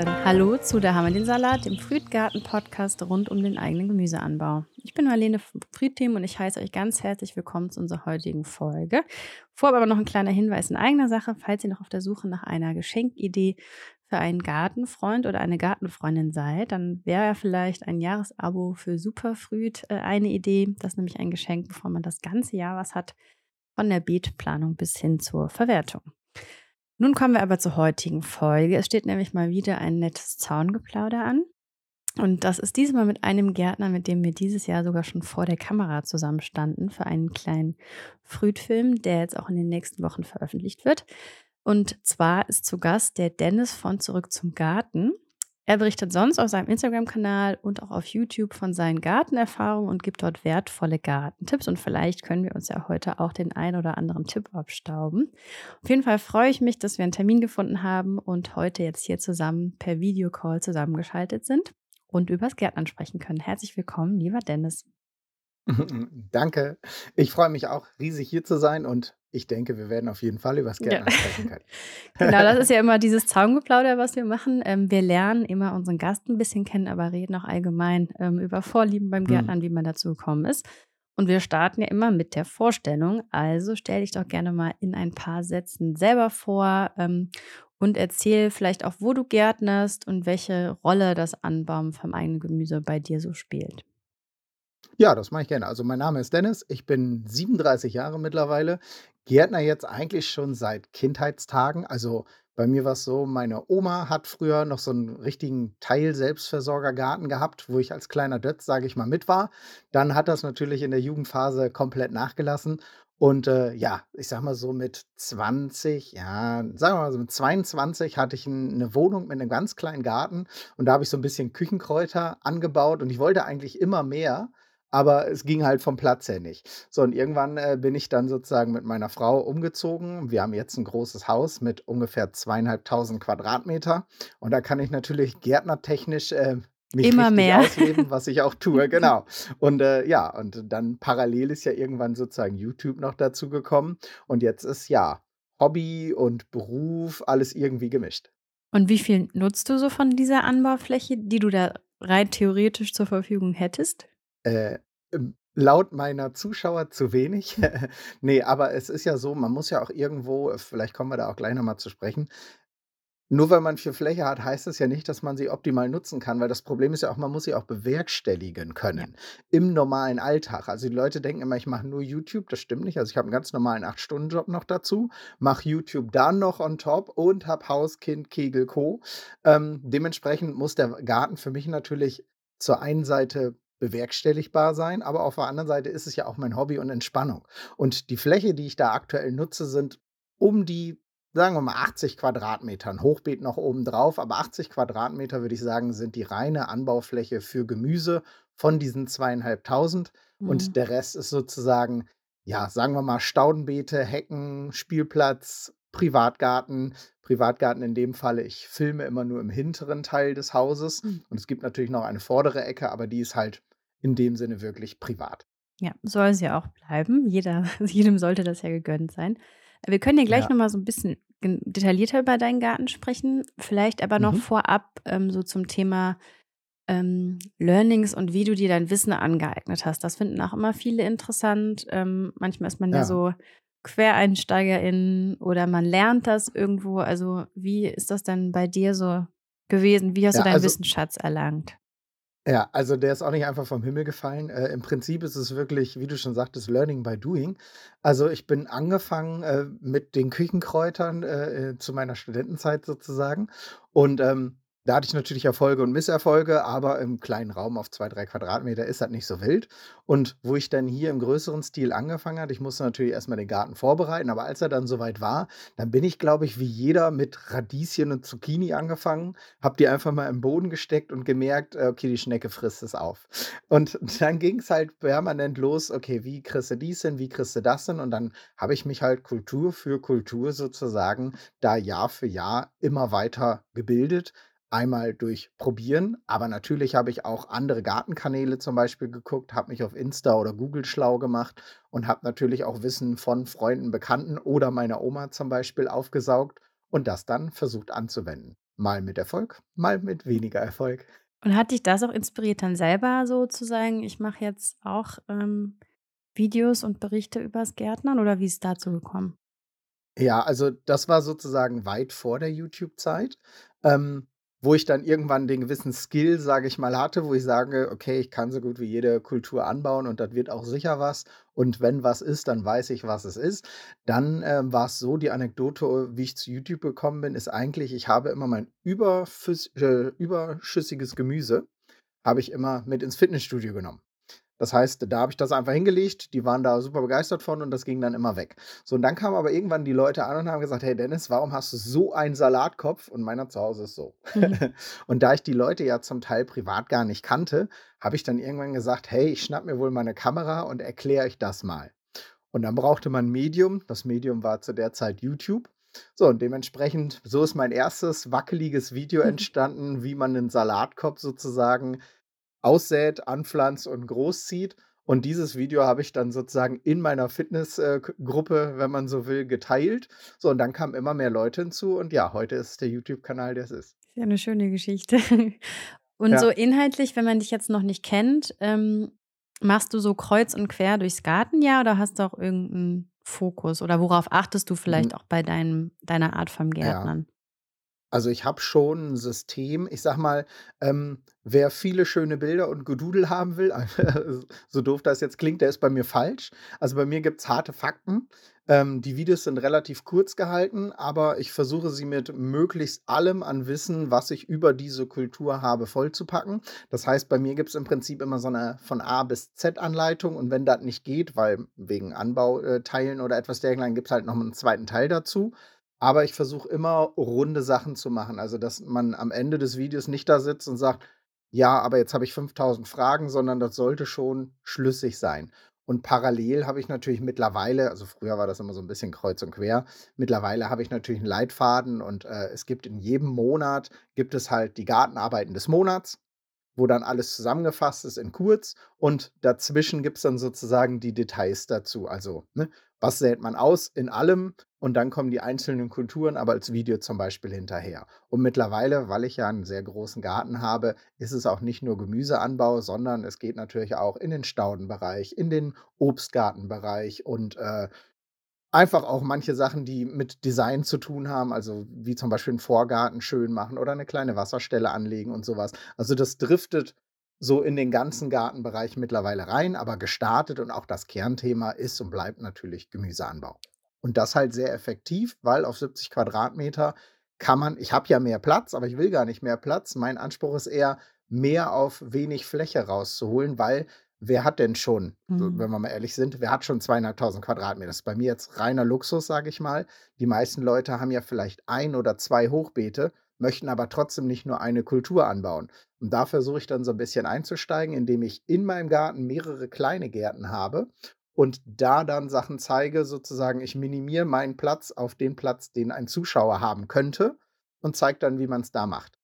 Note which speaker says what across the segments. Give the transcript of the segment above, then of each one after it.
Speaker 1: Dann hallo zu Da haben wir den Salat, dem Frühtgarten-Podcast rund um den eigenen Gemüseanbau. Ich bin Marlene Frühteam und ich heiße euch ganz herzlich willkommen zu unserer heutigen Folge. Vorab aber noch ein kleiner Hinweis in eigener Sache, falls ihr noch auf der Suche nach einer Geschenkidee für einen Gartenfreund oder eine Gartenfreundin seid, dann wäre ja vielleicht ein Jahresabo für Superfrüht äh, eine Idee. Das ist nämlich ein Geschenk, bevor man das ganze Jahr was hat, von der Beetplanung bis hin zur Verwertung. Nun kommen wir aber zur heutigen Folge. Es steht nämlich mal wieder ein nettes Zaungeplauder an. Und das ist diesmal mit einem Gärtner, mit dem wir dieses Jahr sogar schon vor der Kamera zusammenstanden für einen kleinen Frühtfilm, der jetzt auch in den nächsten Wochen veröffentlicht wird. Und zwar ist zu Gast der Dennis von Zurück zum Garten. Er berichtet sonst auf seinem Instagram-Kanal und auch auf YouTube von seinen Gartenerfahrungen und gibt dort wertvolle Gartentipps. Und vielleicht können wir uns ja heute auch den ein oder anderen Tipp abstauben. Auf jeden Fall freue ich mich, dass wir einen Termin gefunden haben und heute jetzt hier zusammen per Videocall zusammengeschaltet sind und übers Gärtnern sprechen können. Herzlich willkommen, lieber Dennis.
Speaker 2: Danke. Ich freue mich auch riesig hier zu sein und ich denke, wir werden auf jeden Fall über das Gärtnern ja. sprechen können.
Speaker 1: genau, das ist ja immer dieses Zaungeplauder, was wir machen. Ähm, wir lernen immer unseren Gast ein bisschen kennen, aber reden auch allgemein ähm, über Vorlieben beim hm. Gärtnern, hm. wie man dazu gekommen ist. Und wir starten ja immer mit der Vorstellung. Also stell dich doch gerne mal in ein paar Sätzen selber vor ähm, und erzähl vielleicht auch, wo du gärtnerst und welche Rolle das Anbauen vom eigenen Gemüse bei dir so spielt.
Speaker 2: Ja, das mache ich gerne. Also mein Name ist Dennis, ich bin 37 Jahre mittlerweile, Gärtner jetzt eigentlich schon seit Kindheitstagen. Also bei mir war es so, meine Oma hat früher noch so einen richtigen Teil-Selbstversorgergarten gehabt, wo ich als kleiner Dötz, sage ich mal, mit war. Dann hat das natürlich in der Jugendphase komplett nachgelassen. Und äh, ja, ich sag mal so mit 20, ja, sagen wir mal so mit 22 hatte ich eine Wohnung mit einem ganz kleinen Garten und da habe ich so ein bisschen Küchenkräuter angebaut und ich wollte eigentlich immer mehr aber es ging halt vom Platz her nicht. So, und irgendwann äh, bin ich dann sozusagen mit meiner Frau umgezogen. Wir haben jetzt ein großes Haus mit ungefähr zweieinhalbtausend Quadratmeter. Und da kann ich natürlich gärtnertechnisch äh, mich
Speaker 1: Immer mehr.
Speaker 2: ausleben, was ich auch tue, genau. Und äh, ja, und dann parallel ist ja irgendwann sozusagen YouTube noch dazu gekommen. Und jetzt ist ja Hobby und Beruf alles irgendwie gemischt.
Speaker 1: Und wie viel nutzt du so von dieser Anbaufläche, die du da rein theoretisch zur Verfügung hättest?
Speaker 2: Äh, ähm, laut meiner Zuschauer zu wenig. Ne, aber es ist ja so, man muss ja auch irgendwo vielleicht kommen wir da auch gleich noch mal zu sprechen nur weil man viel Fläche hat, heißt es ja nicht, dass man sie optimal nutzen kann, weil das Problem ist ja auch, man muss sie auch bewerkstelligen können im normalen Alltag. Also die Leute denken immer, ich mache nur YouTube, das stimmt nicht. Also ich habe einen ganz normalen 8-Stunden-Job noch dazu, mache YouTube dann noch on top und habe Haus, Kind, Kegel, Co. Ähm, dementsprechend muss der Garten für mich natürlich zur einen Seite bewerkstelligbar sein, aber auf der anderen Seite ist es ja auch mein Hobby und Entspannung. Und die Fläche, die ich da aktuell nutze, sind um die, sagen wir mal, 80 Quadratmeter. Ein Hochbeet noch oben drauf, aber 80 Quadratmeter, würde ich sagen, sind die reine Anbaufläche für Gemüse von diesen zweieinhalbtausend. Mhm. Und der Rest ist sozusagen, ja, sagen wir mal, Staudenbeete, Hecken, Spielplatz, Privatgarten. Privatgarten in dem Falle, ich filme immer nur im hinteren Teil des Hauses. Mhm. Und es gibt natürlich noch eine vordere Ecke, aber die ist halt in dem Sinne wirklich privat.
Speaker 1: Ja, soll es ja auch bleiben. Jeder, jedem sollte das ja gegönnt sein. Wir können ja gleich ja. nochmal so ein bisschen detaillierter über deinen Garten sprechen. Vielleicht aber noch mhm. vorab ähm, so zum Thema ähm, Learnings und wie du dir dein Wissen angeeignet hast. Das finden auch immer viele interessant. Ähm, manchmal ist man ja. ja so QuereinsteigerInnen oder man lernt das irgendwo. Also, wie ist das denn bei dir so gewesen? Wie hast ja, du deinen also, Wissensschatz erlangt?
Speaker 2: Ja, also der ist auch nicht einfach vom Himmel gefallen. Äh, Im Prinzip ist es wirklich, wie du schon sagtest, Learning by Doing. Also ich bin angefangen äh, mit den Küchenkräutern äh, äh zu meiner Studentenzeit sozusagen. Und ähm, da hatte ich natürlich Erfolge und Misserfolge, aber im kleinen Raum auf zwei, drei Quadratmeter ist das nicht so wild. Und wo ich dann hier im größeren Stil angefangen hatte, ich musste natürlich erstmal den Garten vorbereiten, aber als er dann soweit war, dann bin ich, glaube ich, wie jeder mit Radieschen und Zucchini angefangen, habe die einfach mal im Boden gesteckt und gemerkt, äh, okay, die Schnecke frisst es auf. Und dann ging es halt permanent los, okay, wie kriegst du dies hin, wie kriegst du das hin? Und dann habe ich mich halt Kultur für Kultur sozusagen da Jahr für Jahr immer weiter gebildet Einmal durch Probieren, aber natürlich habe ich auch andere Gartenkanäle zum Beispiel geguckt, habe mich auf Insta oder Google schlau gemacht und habe natürlich auch Wissen von Freunden, Bekannten oder meiner Oma zum Beispiel aufgesaugt und das dann versucht anzuwenden. mal mit Erfolg, mal mit weniger Erfolg.
Speaker 1: Und hat dich das auch inspiriert, dann selber so zu sagen: „Ich mache jetzt auch, ähm, Videos und Berichte übers Gärtnern“, oder wie ist dazu gekommen?
Speaker 2: Ja, also das war sozusagen weit vor der YouTube-Zeit, ähm, wo ich dann irgendwann den gewissen Skill, sage ich mal, hatte, wo ich sage: „Okay, ich kann so gut wie jede Kultur anbauen und das wird auch sicher was. Und wenn was ist, dann weiß ich, was es ist.“ Dann, ähm, war's so, die Anekdote, wie ich zu YouTube gekommen bin, ist eigentlich, ich habe immer mein äh, überschüssiges Gemüse habe ich immer mit ins Fitnessstudio genommen. Das heißt, da habe ich das einfach hingelegt, die waren da super begeistert von und das ging dann immer weg. So, und dann kamen aber irgendwann die Leute an und haben gesagt: „Hey Dennis, warum hast du so einen Salatkopf?“ Und meiner zu Hause ist so.
Speaker 1: Mhm.
Speaker 2: Und da ich die Leute ja zum Teil privat gar nicht kannte, habe ich dann irgendwann gesagt: „Hey, ich schnappe mir wohl mal 'ne Kamera und erkläre euch das mal.“ Und dann brauchte man 'n Medium. Das Medium war zu der Zeit YouTube. So, und dementsprechend so ist mein erstes wackeliges Video entstanden, wie man 'nen Salatkopf sozusagen aussät, anpflanzt und großzieht. Und dieses Video habe ich dann sozusagen in meiner Fitness äh, wenn man so will, geteilt. So, und dann kamen immer mehr Leute hinzu und ja, heute ist der YouTube-Kanal, der es ist.
Speaker 1: Ist ja 'ne schöne Geschichte. Und so
Speaker 2: Ja.
Speaker 1: inhaltlich, wenn man dich jetzt noch nicht kennt, ähm, machst du so kreuz und quer durchs Gartenjahr oder hast du auch irgend 'n Fokus? Oder worauf achtest du
Speaker 2: Mhm.
Speaker 1: vielleicht auch bei deinem deiner Art vom
Speaker 2: Ja. Also, ich habe schon 'n System. Ich sage mal, ähm, wer viele schöne Bilder und Gedudel haben will, so doof das jetzt klingt, der ist bei mir falsch. Also, bei mir gibt's harte Fakten. Ähm, die Videos sind relativ kurz gehalten, aber ich versuche sie mit möglichst allem an Wissen, was ich über diese Kultur habe, vollzupacken. Das heißt, bei mir gibt's im Prinzip immer so 'ne von A bis Z-Anleitung und wenn das nicht geht, weil wegen Anbau äh, Teilen oder etwas dergleichen, gibt's halt noch mal 'n 2. Teil dazu. Aber ich versuche immer, runde Sachen zu machen. Also, dass man am Ende des Videos nicht da sitzt und sagt: „Ja, aber jetzt habe ich 5.000 Fragen“, sondern das sollte schon schlüssig sein. Und parallel habe ich natürlich mittlerweile also, früher war das immer so 'n bisschen kreuz und quer. Mittlerweile habe ich natürlich 'n Leitfaden und, äh, es gibt in jedem Monat gibt es halt die Gartenarbeiten des Monats, wo dann alles zusammengefasst ist in kurz und dazwischen gibt's dann sozusagen die Details dazu. Also, ne, was sät man aus in allem und dann kommen die einzelnen Kulturen aber als Video zum Beispiel hinterher. Und mittlerweile, weil ich ja 'n sehr großen Garten habe, ist es auch nicht nur Gemüseanbau, sondern es geht natürlich auch in den Staudenbereich, in den Obstgartenbereich und, äh, einfach auch manche Sachen, die mit Design zu tun haben, also, wie zum Beispiel 'n Vorgarten schön machen oder 'ne kleine Wasserstelle anlegen und so was. Also, das driftet so in den ganzen Gartenbereich mittlerweile rein, aber gestartet und auch das Kernthema ist und bleibt natürlich Gemüseanbau. Und das halt sehr effektiv, weil auf 70 Quadratmeter kann man ich habe ja mehr Platz, aber ich will gar nicht mehr Platz. Mein Anspruch ist eher, mehr auf wenig Fläche rauszuholen, weil wer hat denn schon,
Speaker 1: Mhm.
Speaker 2: wenn wir mal ehrlich sind, wer hat schon 2.500 Quadratmeter? Das ist bei mir jetzt reiner Luxus, sage ich mal. Die meisten Leute haben ja vielleicht 1 oder 2 Hochbeete, möchten aber trotzdem nicht nur eine Kultur anbauen. Und da versuche ich dann so 'n bisschen einzusteigen, indem ich in meinem Garten mehrere kleine Gärten habe und da dann Sachen zeige, sozusagen, ich minimiere meinen Platz auf den Platz, den ein Zuschauer haben könnte und zeige dann, wie man's da macht.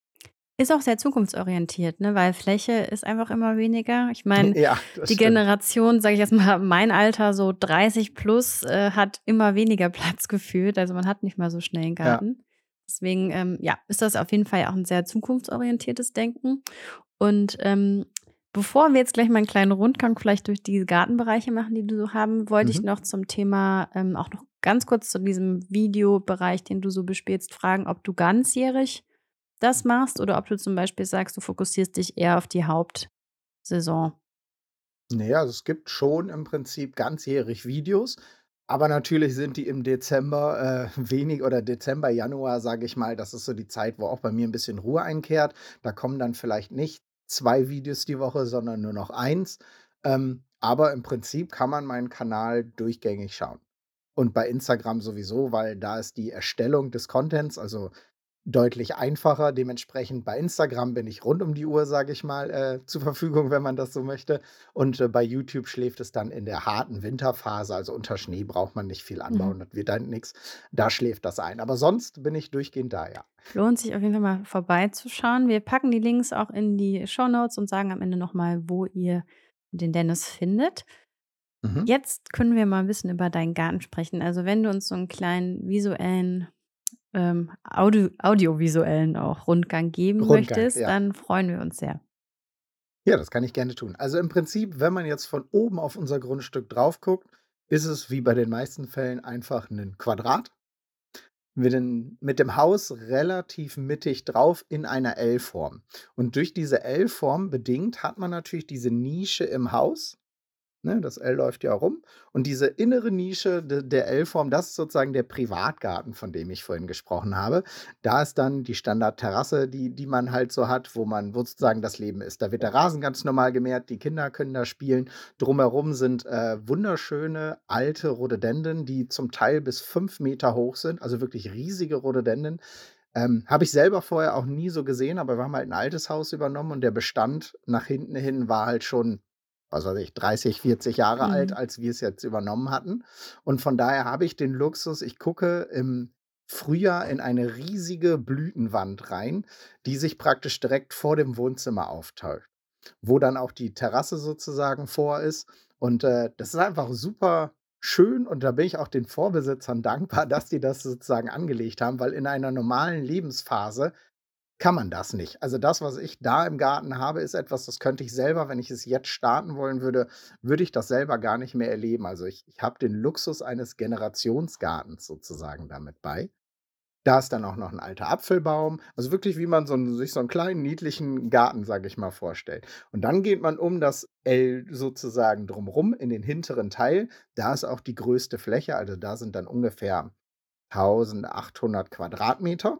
Speaker 1: Ist auch sehr zukunftsorientiert, ne, weil Fläche ist einfach immer weniger. Ich meine,
Speaker 2: Ja,
Speaker 1: die
Speaker 2: stimmt.
Speaker 1: Generation, sage ich jetzt mal, mein Alter, so 30 plus, äh, hat immer weniger Platz gefühlt. Also, man hat nicht mehr so schnell 'n
Speaker 2: Ja.
Speaker 1: Deswegen, ähm, ja, ist das auf jeden Fall auch 'n sehr zukunftsorientiertes Denken. Und, ähm, bevor wir jetzt gleich mal 'n kleinen Rundgang vielleicht durch die Gartenbereiche machen, die du so haben, wollte ich
Speaker 2: Mhm.
Speaker 1: noch zum Thema ähm, auch noch ganz kurz zu diesem Videobereich, den du so bespielst, fragen, ob du ganzjährig das machst oder ob du zum Beispiel sagst, du fokussierst dich eher auf die Hauptsaison.
Speaker 2: Ne, also, es gibt schon im Prinzip ganzjährig Videos, aber natürlich sind die im Dezember, äh, wenig oder Dezember, Januar, sage ich mal, das ist so die Zeit, wo auch bei mir 'n bisschen Ruhe einkehrt. Da kommen dann vielleicht nicht 2 Videos die Woche, sondern nur noch 1. Ähm, aber im Prinzip kann man meinen Kanal durchgängig schauen. Und bei Instagram sowieso, weil da ist die Erstellung des Contents, also, deutlich einfacher. Dementsprechend bei Instagram bin ich rund um die Uhr, sage ich mal, äh, zur Verfügung, wenn man das so möchte. Und, äh, bei YouTube schläft es dann in der harten Winterphase, also, unter Schnee braucht man nicht viel
Speaker 1: Mhm.
Speaker 2: anbauen, das wird dann nix. Da schläft das ein. Aber sonst bin ich durchgehend da, ja.
Speaker 1: Lohnt sich auf jeden Fall mal vorbeizuschauen. Wir packen die Links auch in die Shownotes und sagen am Ende noch mal, wo ihr den Dennis findet.
Speaker 2: Mhm.
Speaker 1: Jetzt können wir mal 'n bisschen über deinen Garten sprechen. Also, wenn du uns so 'n kleinen visuellen, ähm, audio audiovisuellen auch Rundgang geben
Speaker 2: Rundgang,
Speaker 1: möchtest,
Speaker 2: ja.
Speaker 1: dann freuen wir uns sehr.
Speaker 2: Ja, das kann ich gerne tun. Also, im Prinzip, wenn man jetzt von oben auf unser Grundstück drauf guckt, ist es wie bei den meisten Fällen einfach 'nen Quadrat mit den mit dem Haus relativ mittig drauf in einer L-Form. Und durch diese L-Form bedingt hat man natürlich diese Nische im Haus Ne, das L läuft ja rum. Und diese innere Nische de der L-Form, das ist sozusagen der Privatgarten, von dem ich vorhin gesprochen habe. Da ist dann die Standardterrasse, die die man halt so hat, wo man wo sozusagen das Leben ist. Da wird der Rasen ganz normal gemäht, die Kinder können da spielen. Drumherum sind, äh, wunderschöne alte Rhododendren, die zum Teil bis 5 Meter hoch sind, also wirklich riesige Rhododendren. Ähm, habe ich selber vorher auch nie so gesehen, aber wir haben halt ein altes Haus übernommen und der Bestand nach hinten hin war halt schon was weiß ich, 30, 40 Jahre alt,
Speaker 1: Mhm.
Speaker 2: als wir es jetzt übernommen hatten. Und von daher habe ich den Luxus, ich gucke im Frühjahr in eine riesige Blütenwand rein, die sich praktisch direkt vor dem Wohnzimmer aufteilt, wo dann auch die Terrasse sozusagen vor ist. Und äh, das ist einfach super schön und da bin ich auch den Vorbesitzern dankbar, dass die das sozusagen angelegt haben, weil in einer normalen Lebensphase kann man das nicht. Also, das, was ich da im Garten habe, ist etwas, das könnte ich selber, wenn ich es jetzt starten wollen würde, würde ich das selber gar nicht mehr erleben. Also, ich ich habe den Luxus eines Generationsgartens sozusagen damit bei. Da ist dann auch noch ein alter Apfelbaum, also wirklich, wie man so sich so einen kleinen niedlichen Garten, sage ich mal, vorstellt. Und dann geht man um das L sozusagen drumrum in den hinteren Teil. Da ist auch die größte Fläche, also, da sind dann ungefähr 1.800 Quadratmeter.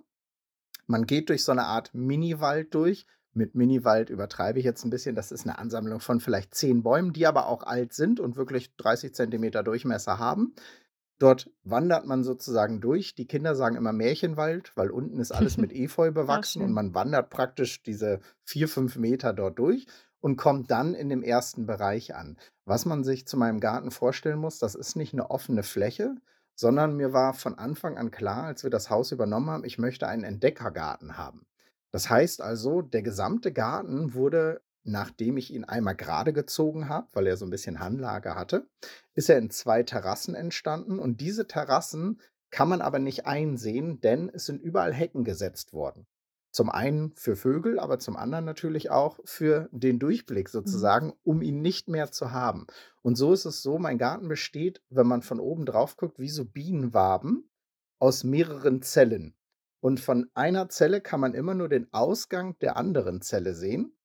Speaker 2: Man geht durch so eine Art Miniwald durch. Mit Miniwald übertreibe ich jetzt ein bisschen. Das ist eine Ansammlung von vielleicht 10 Bäumen, die aber auch alt sind und wirklich 30 Zentimeter Durchmesser haben. Dort wandert man sozusagen durch. Die Kinder sagen immer Märchenwald, weil unten ist alles mit Efeu
Speaker 1: Ach,
Speaker 2: bewachsen und man wandert praktisch diese 4, 5 Meter dort durch und kommt dann in dem ersten Bereich an. Was man sich zu meinem Garten vorstellen muss, das ist nicht eine offene Fläche, sondern mir war von Anfang an klar, als wir das Haus übernommen haben, ich möchte einen Entdeckergarten haben. Das heißt also, der gesamte Garten wurde, nachdem ich ihn einmal gerade gezogen habe, weil er so ein bisschen Hanglage hatte, ist er in 2 Terrassen entstanden und diese Terrassen kann man aber nicht einsehen, denn es sind überall Hecken gesetzt worden. Zum einen für Vögel, aber zum anderen natürlich auch für den Durchblick
Speaker 1: Mhm.
Speaker 2: sozusagen, um ihn nicht mehr zu haben. Und so ist es so, mein Garten besteht, wenn man von oben drauf guckt, wie so Bienenwaben aus mehreren Zellen. Und von einer Zelle kann man immer nur den Ausgang der anderen Zelle sehen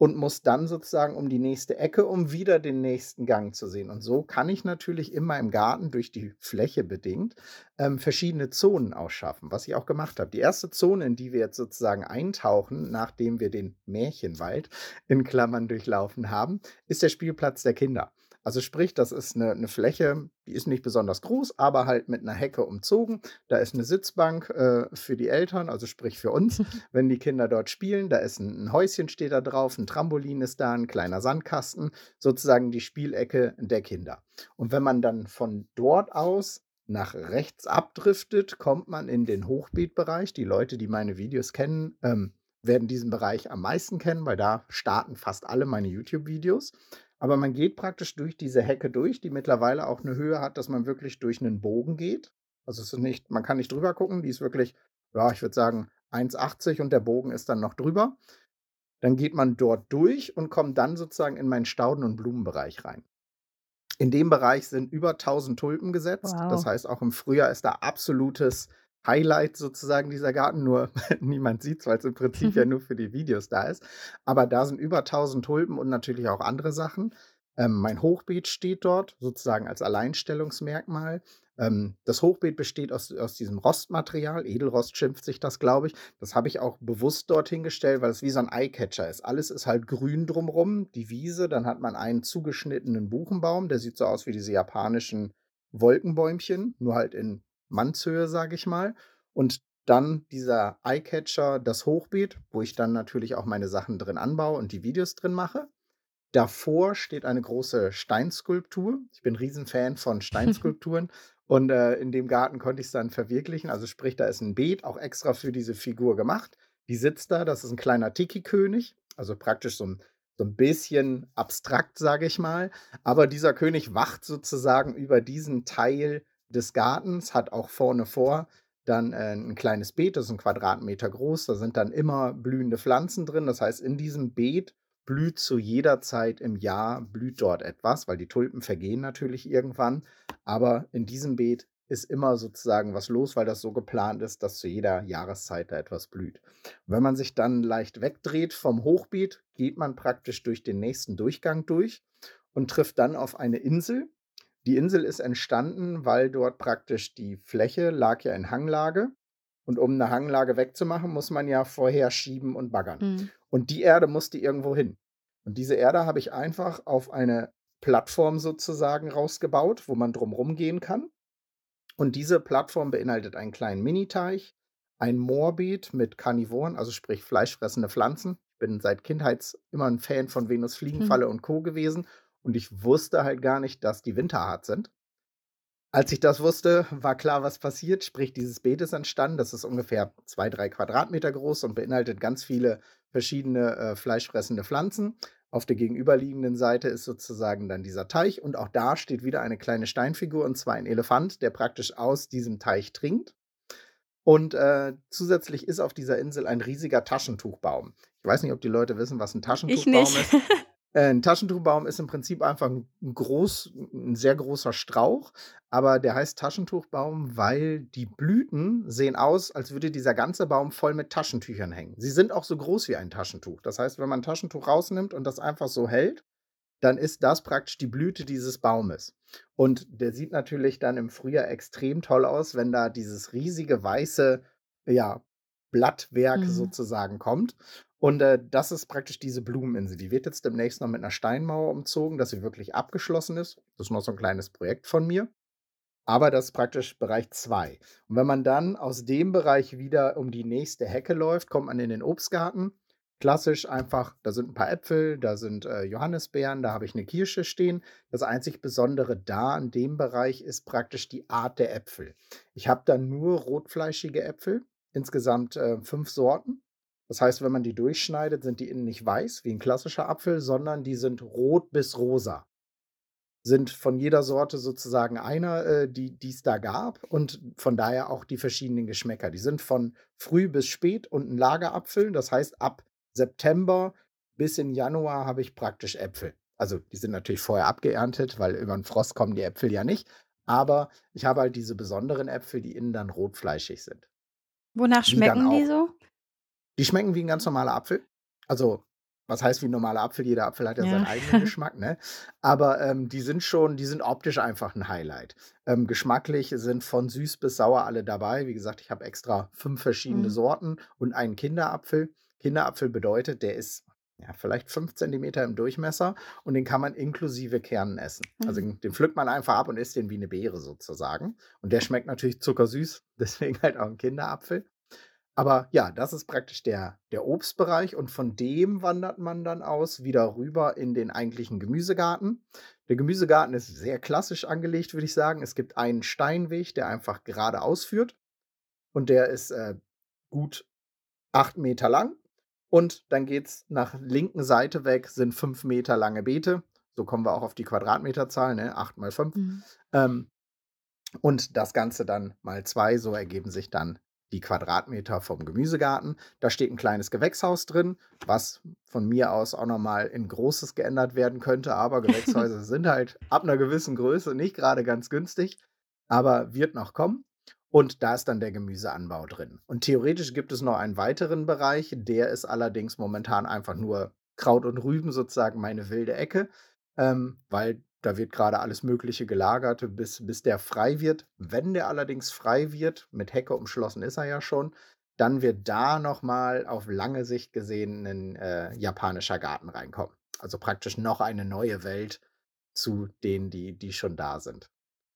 Speaker 2: und muss dann sozusagen um die nächste Ecke, um wieder den nächsten Gang zu sehen. Und so kann ich natürlich in meinem Garten durch die Fläche bedingt ähm, verschiedene Zonen ausschaffen, was ich auch gemacht habe. Die erste Zone, in die wir jetzt sozusagen eintauchen, nachdem wir den Märchenwald in Klammern durchlaufen haben, ist der Spielplatz der Kinder. Also sprich, das ist eine, eine Fläche, die ist nicht besonders groß, aber halt mit einer Hecke umzogen. Da ist eine Sitzbank äh, für die Eltern, also sprich für uns wenn die Kinder dort spielen. Da ist ein 'n Häuschen steht da drauf, ein Trampolin ist da, ein kleiner Sandkasten, sozusagen die Spielecke der Kinder. Und wenn man dann von dort aus nach rechts abdriftet, kommt man in den Hochbeetbereich. Die Leute, die meine Videos kennen, ähm, werden diesen Bereich am meisten kennen, weil da starten fast alle meine YouTube-Videos. Aber man geht praktisch durch diese Hecke durch, die mittlerweile auch eine Höhe hat, dass man wirklich durch einen Bogen geht. Also, es ist nicht man kann nicht drüber gucken, die ist wirklich, ja, ich würde sagen 1,80 und der Bogen ist dann noch drüber. Dann geht man dort durch und kommt dann sozusagen in meinen Stauden und Blumenbereich rein. In dem Bereich sind über 1.000 Tulpen gesetzt. Das
Speaker 1: Wow.
Speaker 2: heißt, auch im Frühjahr ist da absolutes Highlight sozusagen dieser Garten, nur niemand sieht's, weil's im Prinzip ja nur für die Videos da ist. Aber da sind über 1.000 Tulpen und natürlich auch andere Sachen. Ähm, mein Hochbeet steht dort sozusagen als Alleinstellungsmerkmal. Ähm, das Hochbeet besteht aus aus diesem Rostmaterial, Edelrost schimpft sich das, glaube ich. Das habe ich auch bewusst dorthin gestellt, weil es wie so 'n Eyecatcher ist. Alles ist halt grün drumrum, die Wiese, dann hat man einen zugeschnittenen Buchenbaum, der sieht so aus wie diese japanischen Wolkenbäumchen, nur halt in Mannshöhe, sage ich mal. Und dann dieser Eyecatcher, das Hochbeet, wo ich dann natürlich auch meine Sachen drin anbaue und die Videos drin mache. Davor steht eine große Steinskulptur. Ich bin Riesenfan von Steinskulpturen und, äh, in dem Garten konnte ich's dann verwirklichen. Also, sprich, da ist 'n Beet auch extra für diese Figur gemacht. Die sitzt da, das ist 'n kleiner Tiki-König, also praktisch so 'n so 'n bisschen abstrakt, sage ich mal. Aber dieser König wacht sozusagen über diesen Teil des Gartens, hat auch vorne vor dann äh, 'n kleines Beet, das ist 'n Quadratmeter groß. Da sind dann immer blühende Pflanzen drin. Das heißt, in diesem Beet blüht zu jeder Zeit im Jahr blüht dort etwas, weil die Tulpen vergehen natürlich irgendwann. Aber in diesem Beet ist immer sozusagen was los, weil das so geplant ist, dass zu jeder Jahreszeit da etwas blüht. Und wenn man sich dann leicht wegdreht vom Hochbeet, geht man praktisch durch den nächsten Durchgang durch und trifft dann auf eine Insel. Die Insel ist entstanden, weil dort praktisch die Fläche lag ja in Hanglage. Und um eine Hanglage wegzumachen, muss man ja vorher schieben und baggern.
Speaker 1: Mhm.
Speaker 2: Und die Erde musste irgendwo hin. Und diese Erde habe ich einfach auf eine Plattform sozusagen rausgebaut, wo man drumrum gehen kann. Und diese Plattform beinhaltet einen kleinen Miniteich, ein Moorbeet mit Karnivoren, also sprich fleischfressende Pflanzen. Ich bin seit Kindheit immer ein Fan von Venus Fliegenfalle
Speaker 1: Mhm.
Speaker 2: und Co. gewesen und ich wusste halt gar nicht, dass die winterhart sind. Als ich das wusste, war klar, was passiert. Sprich, dieses Beet ist entstanden. Das ist ungefähr zwei, drei Quadratmeter groß und beinhaltet ganz viele verschiedene äh, fleischfressende Pflanzen. Auf der gegenüberliegenden Seite ist sozusagen dann dieser Teich und auch da steht wieder eine kleine Steinfigur und zwar ein Elefant, der praktisch aus diesem Teich trinkt. Und äh, zusätzlich ist auf dieser Insel ein riesiger Taschentuchbaum. Ich weiß nicht, ob die Leute wissen, was ein
Speaker 1: Ich
Speaker 2: Taschentuchbaum
Speaker 1: nicht.
Speaker 2: ist. Äh, 'n Taschentuchbaum ist im Prinzip einfach 'n 'n groß 'n sehr großer Strauch, aber der heißt Taschentuchbaum, weil die Blüten sehen aus, als würde dieser ganze Baum voll mit Taschentüchern hängen. Sie sind auch so groß wie ein Taschentuch. Das heißt, wenn man 'n Taschentuch rausnimmt und das einfach so hält, dann ist das praktisch die Blüte dieses Baumes. Und der sieht natürlich dann im Frühjahr extrem toll aus, wenn da dieses riesige weiße, ja, Blattwerk
Speaker 1: Mhm.
Speaker 2: sozusagen kommt. Und, äh, das ist praktisch diese Blumeninsel. Die wird jetzt demnächst noch mit 'ner Steinmauer umzogen, dass sie wirklich abgeschlossen ist. Das ist noch so 'n kleines Projekt von mir. Aber das ist praktisch Bereich 2. Und wenn man dann aus dem Bereich wieder um die nächste Hecke läuft, kommt man in den Obstgarten. Klassisch einfach, da sind 'n paar Äpfel, da sind, äh, Johannisbeeren, da habe ich 'ne Kirsche stehen. Das einzig Besondere da in dem Bereich ist praktisch die Art der Äpfel. Ich habe da nur rotfleischige Äpfel, insgesamt, äh, 5 Sorten. Das heißt, wenn man die durchschneidet, sind die innen nicht weiß wie 'n klassischer Apfel, sondern die sind rot bis rosa. Sind von jeder Sorte sozusagen einer, äh, die die's da gab und von daher auch die verschiedenen Geschmäcker. Die sind von früh bis spät und 'n Lagerapfel. Das heißt, ab September bis in Januar habe ich praktisch Äpfel. Also, die sind natürlich vorher abgeerntet, weil über 'n Frost kommen die Äpfel ja nicht. Aber ich habe halt diese besonderen Äpfel, die innen dann rotfleischig sind.
Speaker 1: Wonach
Speaker 2: Die
Speaker 1: schmecken die
Speaker 2: auch
Speaker 1: so?
Speaker 2: Die schmecken wie 'n ganz normaler Apfel. Also, was heißt wie 'n normaler Apfel? Jeder Apfel hat ja
Speaker 1: Ja.
Speaker 2: seinen eigenen Geschmack, ne? Aber, ähm, die sind schon die sind optisch einfach 'n Highlight. Ähm, geschmacklich sind von süß bis sauer alle dabei. Wie gesagt, ich habe extra 5 verschiedene
Speaker 1: Mhm.
Speaker 2: Sorten und einen Kinderapfel. Kinderapfel bedeutet, der ist, ja, vielleicht 5 Zentimeter im Durchmesser und den kann man inklusive Kernen essen. Also,
Speaker 1: Mhm.
Speaker 2: den pflückt man einfach ab und isst den wie 'ne Beere sozusagen. Und der schmeckt natürlich zuckersüß, deswegen halt auch 'n Kinderapfel. Aber ja, das ist praktisch der der Obstbereich und von dem wandert man dann aus wieder rüber in den eigentlichen Gemüsegarten. Der Gemüsegarten ist sehr klassisch angelegt, würde ich sagen. Es gibt einen Steinweg, der einfach geradeaus führt und der ist, äh, gut 8 Meter lang. Und dann geht's nach linken Seite weg, sind 5 Meter lange Beete. So kommen wir auch auf die Quadratmeterzahl, ne, 8 mal 5.
Speaker 1: Mhm.
Speaker 2: Ähm, und das Ganze dann mal 2, so ergeben sich dann die Quadratmeter vom Gemüsegarten. Da steht 'n kleines Gewächshaus drin, was von mir aus auch noch mal in Großes geändert werden könnte, aber Gewächshäuser sind halt ab 'ner gewissen Größe nicht grade ganz günstig, aber wird noch kommen. Und da ist dann der Gemüseanbau drin. Und theoretisch gibt es noch einen weiteren Bereich, der ist allerdings momentan einfach nur Kraut und Rüben, sozusagen meine wilde Ecke, ähm, weil da wird grade alles Mögliche gelagert, bis bis der frei wird. Wenn der allerdings frei wird, mit Hecke umschlossen ist er ja schon, dann wird da noch mal auf lange Sicht gesehen 'nen, äh, japanischer Garten reinkommen. Also, praktisch noch eine neue Welt zu denen, die die schon da sind.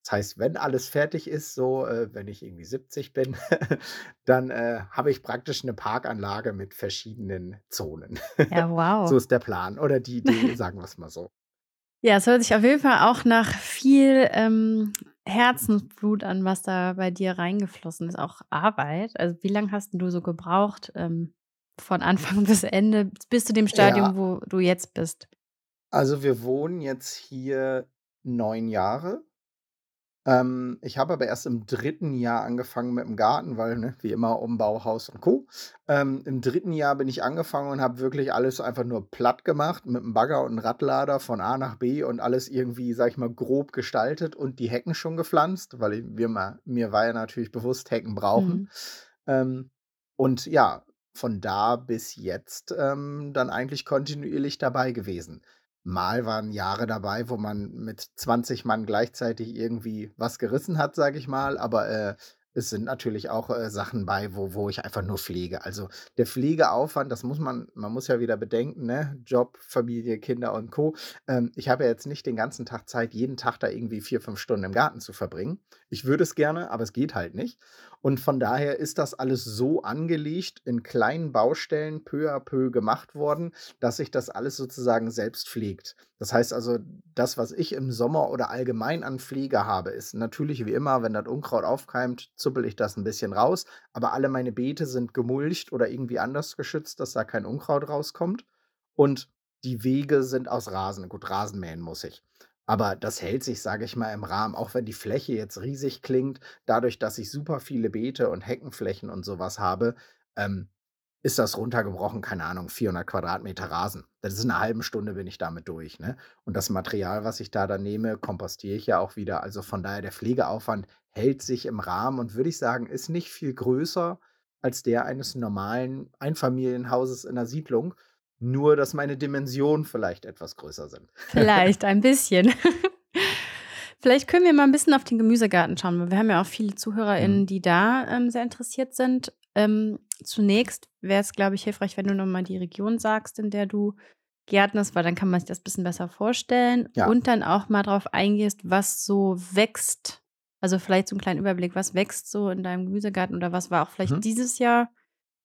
Speaker 2: Das heißt, wenn alles fertig ist, so, äh, wenn ich irgendwie 70 bin, dann, äh, habe ich praktisch 'ne Parkanlage mit verschiedenen Zonen.
Speaker 1: Ja, wow.
Speaker 2: So ist der Plan oder die Idee, sagen wir's mal so.
Speaker 1: Ja, es hört sich auf jeden Fall auch nach viel, ähm, Herzensblut an, was da bei dir reingeflossen ist, auch Arbeit. Also, wie lang hast du so gebraucht, ähm, von Anfang bis Ende bis zu dem Stadium,
Speaker 2: Ja.
Speaker 1: wo du jetzt bist?
Speaker 2: Also, wir wohnen jetzt hier 9 Jahre. Ähm, ich habe aber erst im 3. Jahr angefangen mit'm Garten, weil, ne, wie immer Umbau, Haus und Co. Ähm, im 3. Jahr bin ich angefangen und habe wirklich alles einfach nur platt gemacht mit'm Bagger und 'n Radlader von A nach B und alles irgendwie, sage ich mal, grob gestaltet und die Hecken schon gepflanzt, weil i wir ma mir war ja natürlich bewusst, Hecken brauchen.
Speaker 1: Mhm.
Speaker 2: Ähm, und ja, von da bis jetzt, ähm, dann eigentlich kontinuierlich dabei gewesen. Mal waren Jahre dabei, wo man mit 20 Mann gleichzeitig irgendwie was gerissen hat, sage ich mal, aber, äh, es sind natürlich auch, äh, Sachen bei, wo wo ich einfach nur pflege. Also, der Pflegeaufwand, das muss man man muss ja wieder bedenken, ne, Job, Familie, Kinder und Co. Ähm, ich habe ja jetzt nicht den ganzen Tag Zeit, jeden Tag da irgendwie 4, 5 Stunden im Garten zu verbringen. Ich würde es gerne, aber es geht halt nicht. Und von daher ist das alles so angelegt, in kleinen Baustellen peu à peu gemacht worden, dass sich das alles sozusagen selbst pflegt. Das heißt also, das, was ich im Sommer oder allgemein an Pflege habe, ist natürlich wie immer, wenn das Unkraut aufkeimt, zuppel ich das 'n bisschen raus, aber alle meine Beete sind gemulcht oder irgendwie anders geschützt, dass da kein Unkraut rauskommt. Und die Wege sind aus Rasen. Gut, Rasen mähen muss ich. Aber das hält sich, sage ich mal, im Rahmen, auch wenn die Fläche jetzt riesig klingt. Dadurch, dass ich super viele Beete und Heckenflächen und so was habe, ähm, ist das runtergebrochen, keine Ahnung, 400 Quadratmeter Rasen. Das ist in 'ner halben Stunde bin ich damit durch, ne? Und das Material, was ich da dann nehme, kompostiere ich ja auch wieder. Also, von daher, der Pflegeaufwand hält sich im Rahmen und würde ich sagen, ist nicht viel größer als der eines normalen Einfamilienhauses in 'ner Siedlung, nur dass meine Dimensionen vielleicht etwas größer sind.
Speaker 1: Vielleicht ein bisschen. Vielleicht können wir mal 'n bisschen auf den Gemüsegarten schauen, weil wir haben ja auch viele
Speaker 2: Mhm.
Speaker 1: ZuhörerInnen, die da, ähm, sehr interessiert sind. Ähm, zunächst wäre es, glaube ich, hilfreich, wenn du noch mal die Region sagst, in der du gärtnerst, weil dann kann man sich das bisschen besser vorstellen
Speaker 2: Ja.
Speaker 1: und dann auch mal drauf eingehst, was so wächst. Also, vielleicht so 'n kleinen Überblick, was wächst so in deinem Gemüsegarten oder was war auch vielleicht
Speaker 2: Mhm.
Speaker 1: dieses Jahr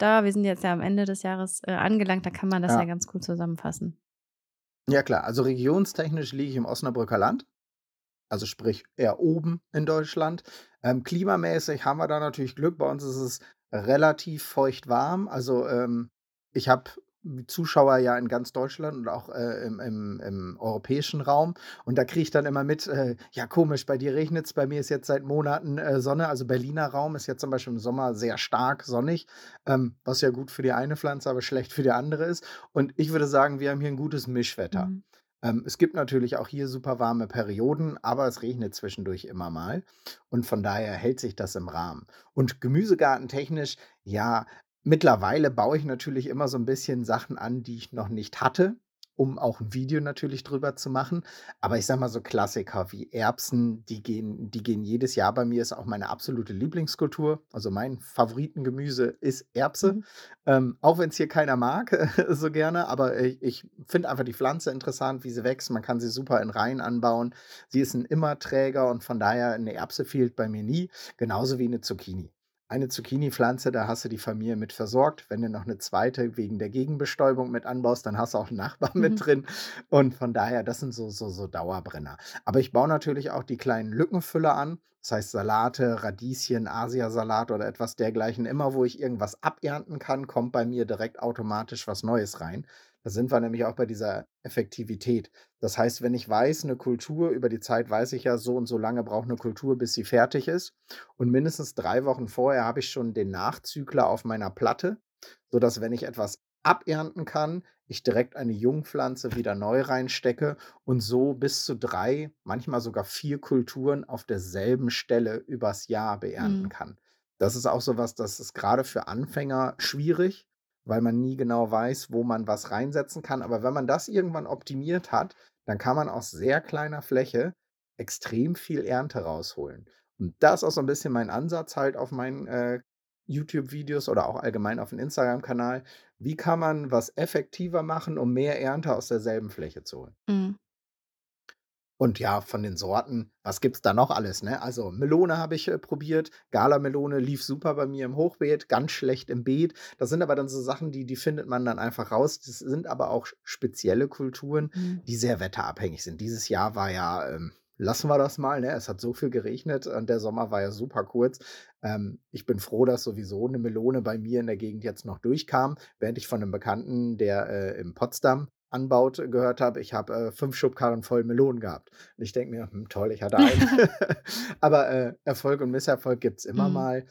Speaker 1: da? Wir sind jetzt ja am Ende des Jahres, äh, angelangt, da kann man das ja
Speaker 2: Ja.
Speaker 1: ganz gut zusammenfassen.
Speaker 2: Ja klar, also regionstechnisch liege ich im Osnabrücker Land, also sprich eher oben in Deutschland. Ähm, klimamäßig haben wir da natürlich Glück. Bei uns ist es relativ feucht warm. Also, ähm, ich habe Zuschauer ja in ganz Deutschland und auch, äh, im im im europäischen Raum. Und da kriege ich dann immer mit, äh: „Ja, komisch, bei dir regnet's, bei mir ist jetzt seit Monaten, äh, Sonne.“ Also, Berliner Raum ist jetzt zum Beispiel im Sommer sehr stark sonnig, ähm, was ja gut für die eine Pflanze, aber schlecht für die andere ist. Und ich würde sagen, wir haben hier 'n gutes Mischwetter.
Speaker 1: Mhm.
Speaker 2: Ähm, es gibt natürlich auch hier super warme Perioden, aber es regnet zwischendurch immer mal. Und von daher hält sich das im Rahmen. Und gemüsegartentechnisch, ja, mittlerweile baue ich natürlich immer so 'n bisschen Sachen an, die ich noch nicht hatte, um auch 'n Video natürlich drüber zu machen. Aber ich sage mal so Klassiker wie Erbsen, die gehen die gehen jedes Jahr bei mir, ist auch meine absolute Lieblingskultur. Also, mein Favoritengemüse ist Erbse,
Speaker 1: Mhm.
Speaker 2: ähm, auch wenn's hier keiner mag so gerne, aber i ich finde einfach die Pflanze interessant, wie sie wächst. Man kann sie super in Reihen anbauen. Sie ist 'n Immerträger und von daher 'ne Erbse fehlt bei mir nie, genauso wie 'ne Zucchini. Eine Zucchinipflanze, da hast du die Familie mit versorgt. Wenn du noch 'ne 2. wegen der Gegenbestäubung mit anbaust, dann hast du auch 'n Nachbarn mit
Speaker 1: Mhm.
Speaker 2: drin. Und von daher, das sind so so so Dauerbrenner. Aber ich baue natürlich auch die kleinen Lückenfüller an. Das heißt Salate, Radieschen, Asiasalat oder etwas dergleichen. Immer, wo ich irgendwas abernten kann, kommt bei mir direkt automatisch was Neues rein. Da sind wir nämlich auch bei dieser Effektivität. Das heißt, wenn ich weiß, 'ne Kultur über die Zeit weiß ich ja, so und so lange braucht 'ne Kultur, bis sie fertig ist. Und mindestens 3 Wochen vorher habe ich schon den Nachzügler auf meiner Platte, sodass, wenn ich etwas abernten kann, ich direkt eine Jungpflanze wieder neu reinstecke und so bis zu 3, manchmal sogar 4 Kulturen auf derselben Stelle übers Jahr beernten
Speaker 1: Mhm.
Speaker 2: kann. Das ist auch so was, das ist grade für Anfänger schwierig, weil man nie genau weiß, wo man was reinsetzen kann. Aber wenn man das irgendwann optimiert hat, dann kann man aus sehr kleiner Fläche extrem viel Ernte rausholen. Und das ist auch so 'n bisschen mein Ansatz halt auf meinen, äh, YouTube-Videos oder auch allgemein auf 'n Instagram-Kanal. Wie kann man was effektiver machen, um mehr Ernte aus derselben Fläche zu holen?
Speaker 1: Mhm.
Speaker 2: Und ja, von den Sorten, was gibt's da noch alles, ne? Also, Melone habe ich, äh, probiert. Galamelone lief super bei mir im Hochbeet, ganz schlecht im Beet. Das sind aber dann so Sachen, die die findet man dann einfach raus. Das sind aber auch spezielle Kulturen,
Speaker 1: Mhm.
Speaker 2: die sehr wetterabhängig sind. Dieses Jahr war ja, ähm lassen wir das mal, ne? Es hat so viel geregnet und der Sommer war ja super kurz. Ähm, ich bin froh, dass sowieso 'ne Melone bei mir in der Gegend jetzt noch durchkam, während ich von 'nem Bekannten, der, äh, in Potsdam anbaut, gehört habe, ich habe äh, fünf Schubkarren voll Melonen gehabt. Und ich denke mir, hm, toll, ich hatte einen. Aber äh, Erfolg und Misserfolg gibt es immer
Speaker 1: Mhm.
Speaker 2: mal.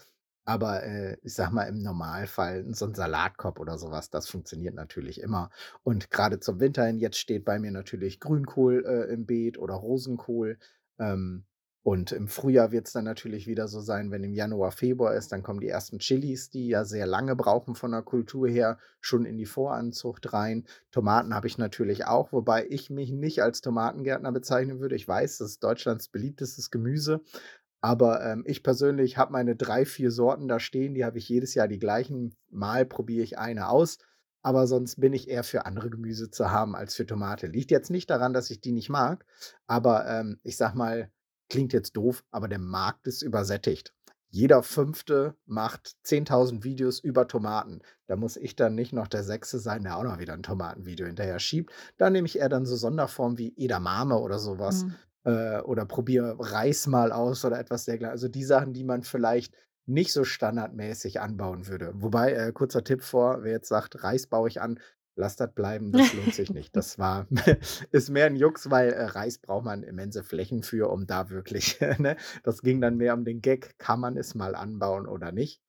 Speaker 2: Aber äh, ich sag mal, im Normalfall so ein Salatkorb oder sowas, das funktioniert natürlich immer. Und gerade zum Winter hin, jetzt steht bei mir natürlich Grünkohl äh, im Beet oder Rosenkohl. Ähm, und im Frühjahr wird es dann natürlich wieder so sein, wenn im Januar, Februar ist, dann kommen die ersten Chilis, die ja sehr lange brauchen von der Kultur her, schon in die Voranzucht rein. Tomaten habe ich natürlich auch, wobei ich mich nicht als Tomatengärtner bezeichnen würde. Ich weiß, das ist Deutschlands beliebtestes Gemüse. Aber ähm, ich persönlich habe meine drei, vier Sorten da stehen, die habe ich jedes Jahr die gleichen. Mal probiere ich eine aus, aber sonst bin ich eher für andere Gemüse zu haben als für Tomate. Liegt jetzt nicht daran, dass ich die nicht mag, aber ähm, ich sag mal, klingt jetzt doof, aber der Markt ist übersättigt. Jeder Fünfte macht 10.000 Videos über Tomaten. Da muss ich dann nicht noch der Sechste sein, der auch noch wieder ein Tomatenvideo hinterher schiebt. Da nehme ich eher dann so Sonderformen wie Edamame oder sowas
Speaker 1: Mhm.
Speaker 2: äh, oder probiere Reis mal aus oder etwas dergleichen. Also die Sachen, die man vielleicht nicht so standardmäßig anbauen würde. Wobei, äh, kurzer Tipp vor, wer jetzt sagt, Reis baue ich an, lass das bleiben, das lohnt sich nicht. Das war, ist mehr ein Jux, weil äh, Reis braucht man immense Flächen für, um da wirklich, ne? Das ging dann mehr um den Gag, kann man es mal anbauen oder nicht.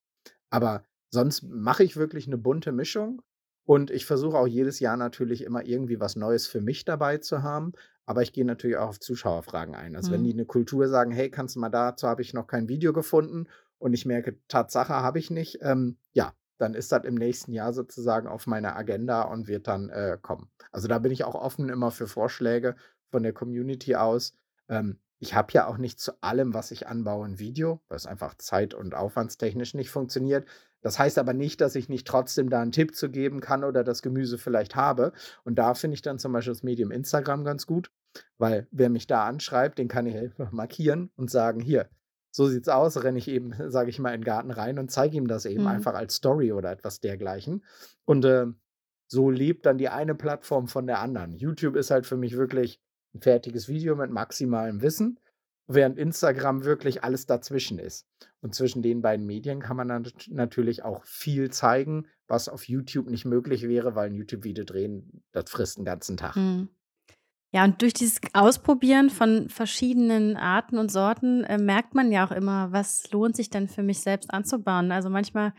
Speaker 2: Aber sonst mache ich wirklich eine bunte Mischung und ich versuche auch jedes Jahr natürlich immer irgendwie was Neues für mich dabei zu haben, aber ich gehe natürlich auch auf Zuschauerfragen ein. Also, wenn die
Speaker 1: Mhm.
Speaker 2: 'ne Kultur sagen: „Hey, kannst du mal dazu habe ich noch kein Video gefunden“ und ich merke, Tatsache habe ich nicht, ähm, ja, dann ist das im nächsten Jahr sozusagen auf meiner Agenda und wird dann, äh, kommen. Also, da bin ich auch offen immer für Vorschläge von der Community aus. Ähm, ich habe ja auch nicht zu allem, was ich anbaue, 'n Video, weil's einfach zeit und aufwandstechnisch nicht funktioniert. Das heißt aber nicht, dass ich nicht trotzdem da 'n Tipp zu geben kann oder das Gemüse vielleicht habe. Und da finde ich dann zum Beispiel das Medium Instagram ganz gut, weil wer mich da anschreibt, den kann ich einfach markieren und sagen: „Hier, so sieht's aus.“ Renne ich eben, sage ich mal, in 'n Garten rein und zeige ihm das eben
Speaker 1: Mhm.
Speaker 2: einfach als Story oder etwas dergleichen. Und, ähm, so lebt dann die eine Plattform von der anderen. YouTube ist halt für mich wirklich 'n fertiges Video mit maximalem Wissen, während Instagram wirklich alles dazwischen ist. Und zwischen den beiden Medien kann man dann nat natürlich auch viel zeigen, was auf YouTube nicht möglich wäre, weil 'n YouTube-Video drehen, das frisst 'n ganzen Tag.
Speaker 1: Mhm. Ja, und durch dieses Ausprobieren von verschiedenen Arten und Sorten, äh, merkt man ja auch immer, was lohnt sich denn für mich selbst anzubauen. Also, manchmal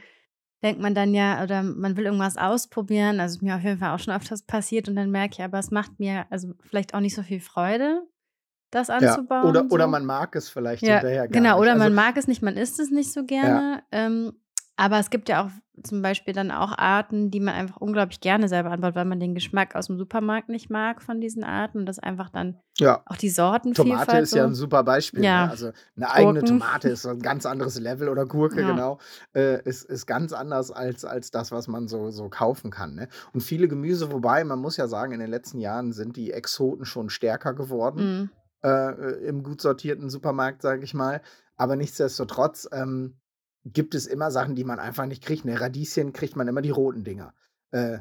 Speaker 1: denkt man dann ja oder man will irgendwas ausprobieren. Also, ist mir auf jeden Fall auch schon öfters passiert und dann merke ich aber, es macht mir also vielleicht auch nicht so viel Freude, das
Speaker 2: Ja,
Speaker 1: anzubauen
Speaker 2: oder oder
Speaker 1: so.
Speaker 2: man mag es vielleicht
Speaker 1: Ja,
Speaker 2: hinterher gar
Speaker 1: genau.
Speaker 2: nicht.
Speaker 1: Oder
Speaker 2: Also
Speaker 1: man mag es nicht, man isst es nicht so
Speaker 2: Ja.
Speaker 1: gerne. Ähm, aber es gibt ja auch zum Beispiel dann auch Arten, die man einfach unglaublich gerne selber anbaut, weil man den Geschmack aus'm Supermarkt nicht mag von diesen Arten und das einfach dann
Speaker 2: Ja.
Speaker 1: auch die
Speaker 2: Tomate
Speaker 1: Sortenvielfalt
Speaker 2: ist ja 'n
Speaker 1: so
Speaker 2: super Beispiel, ne?
Speaker 1: ja,
Speaker 2: Also, 'ne eigene
Speaker 1: Gurken.
Speaker 2: Tomate ist so 'n ganz anderes Level oder Gurke,
Speaker 1: Ja.
Speaker 2: genau, äh, ist ist ganz anders als als das, was man so so kaufen kann, ne? Und viele Gemüse wobei, man muss ja sagen, in den letzten Jahren sind die Exoten schon stärker geworden,
Speaker 1: Mhm.
Speaker 2: äh, im gut sortierten Supermarkt, sage ich mal. Aber nichtsdestotrotz, ähm, gibt es immer Sachen, die man einfach nicht kriegt, ne? Radieschen kriegt man immer die roten Dinger. Äh,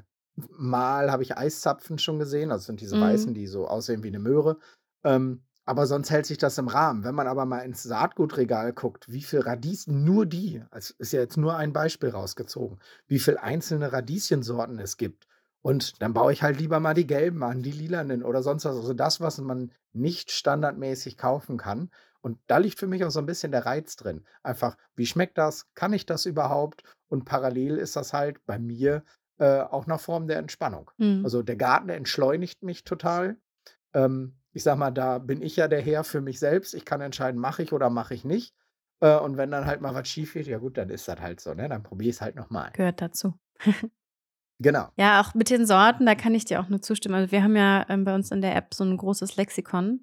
Speaker 2: mal habe ich Eiszapfen schon gesehen, also, das sind diese weißen,
Speaker 1: Mhm.
Speaker 2: die so aussehen wie 'ne Möhre. Ähm, aber sonst hält sich das im Rahmen. Wenn man aber mal ins Saatgutregal guckt, wie viel Radieschen nur die also, ist ja jetzt nur ein Beispiel rausgezogen, wie viel einzelne Radieschensorten es gibt. Und dann baue ich halt lieber mal die gelben an, die lilanen oder sonst was. Also, das, was man nicht standardmäßig kaufen kann. Und da liegt für mich auch so 'n bisschen der Reiz drin. Einfach, wie schmeckt das? Kann ich das überhaupt? Und parallel ist das halt bei mir, äh, auch 'ne Form der Entspannung.
Speaker 1: Mhm.
Speaker 2: Also, der Garten entschleunigt mich total. Ähm, ich sage mal, da bin ich ja der Herr für mich selbst. Ich kann entscheiden, mache ich oder mache ich nicht. Äh, und wenn dann halt mal was schief geht, ja gut, dann ist das halt so, ne? Dann probiere ich's halt noch mal.
Speaker 1: Gehört dazu.
Speaker 2: Genau.
Speaker 1: Ja, auch mit den Sorten, da kann ich dir auch nur zustimmen. Also, wir haben ja, ähm, bei uns in der App so 'n großes Lexikon,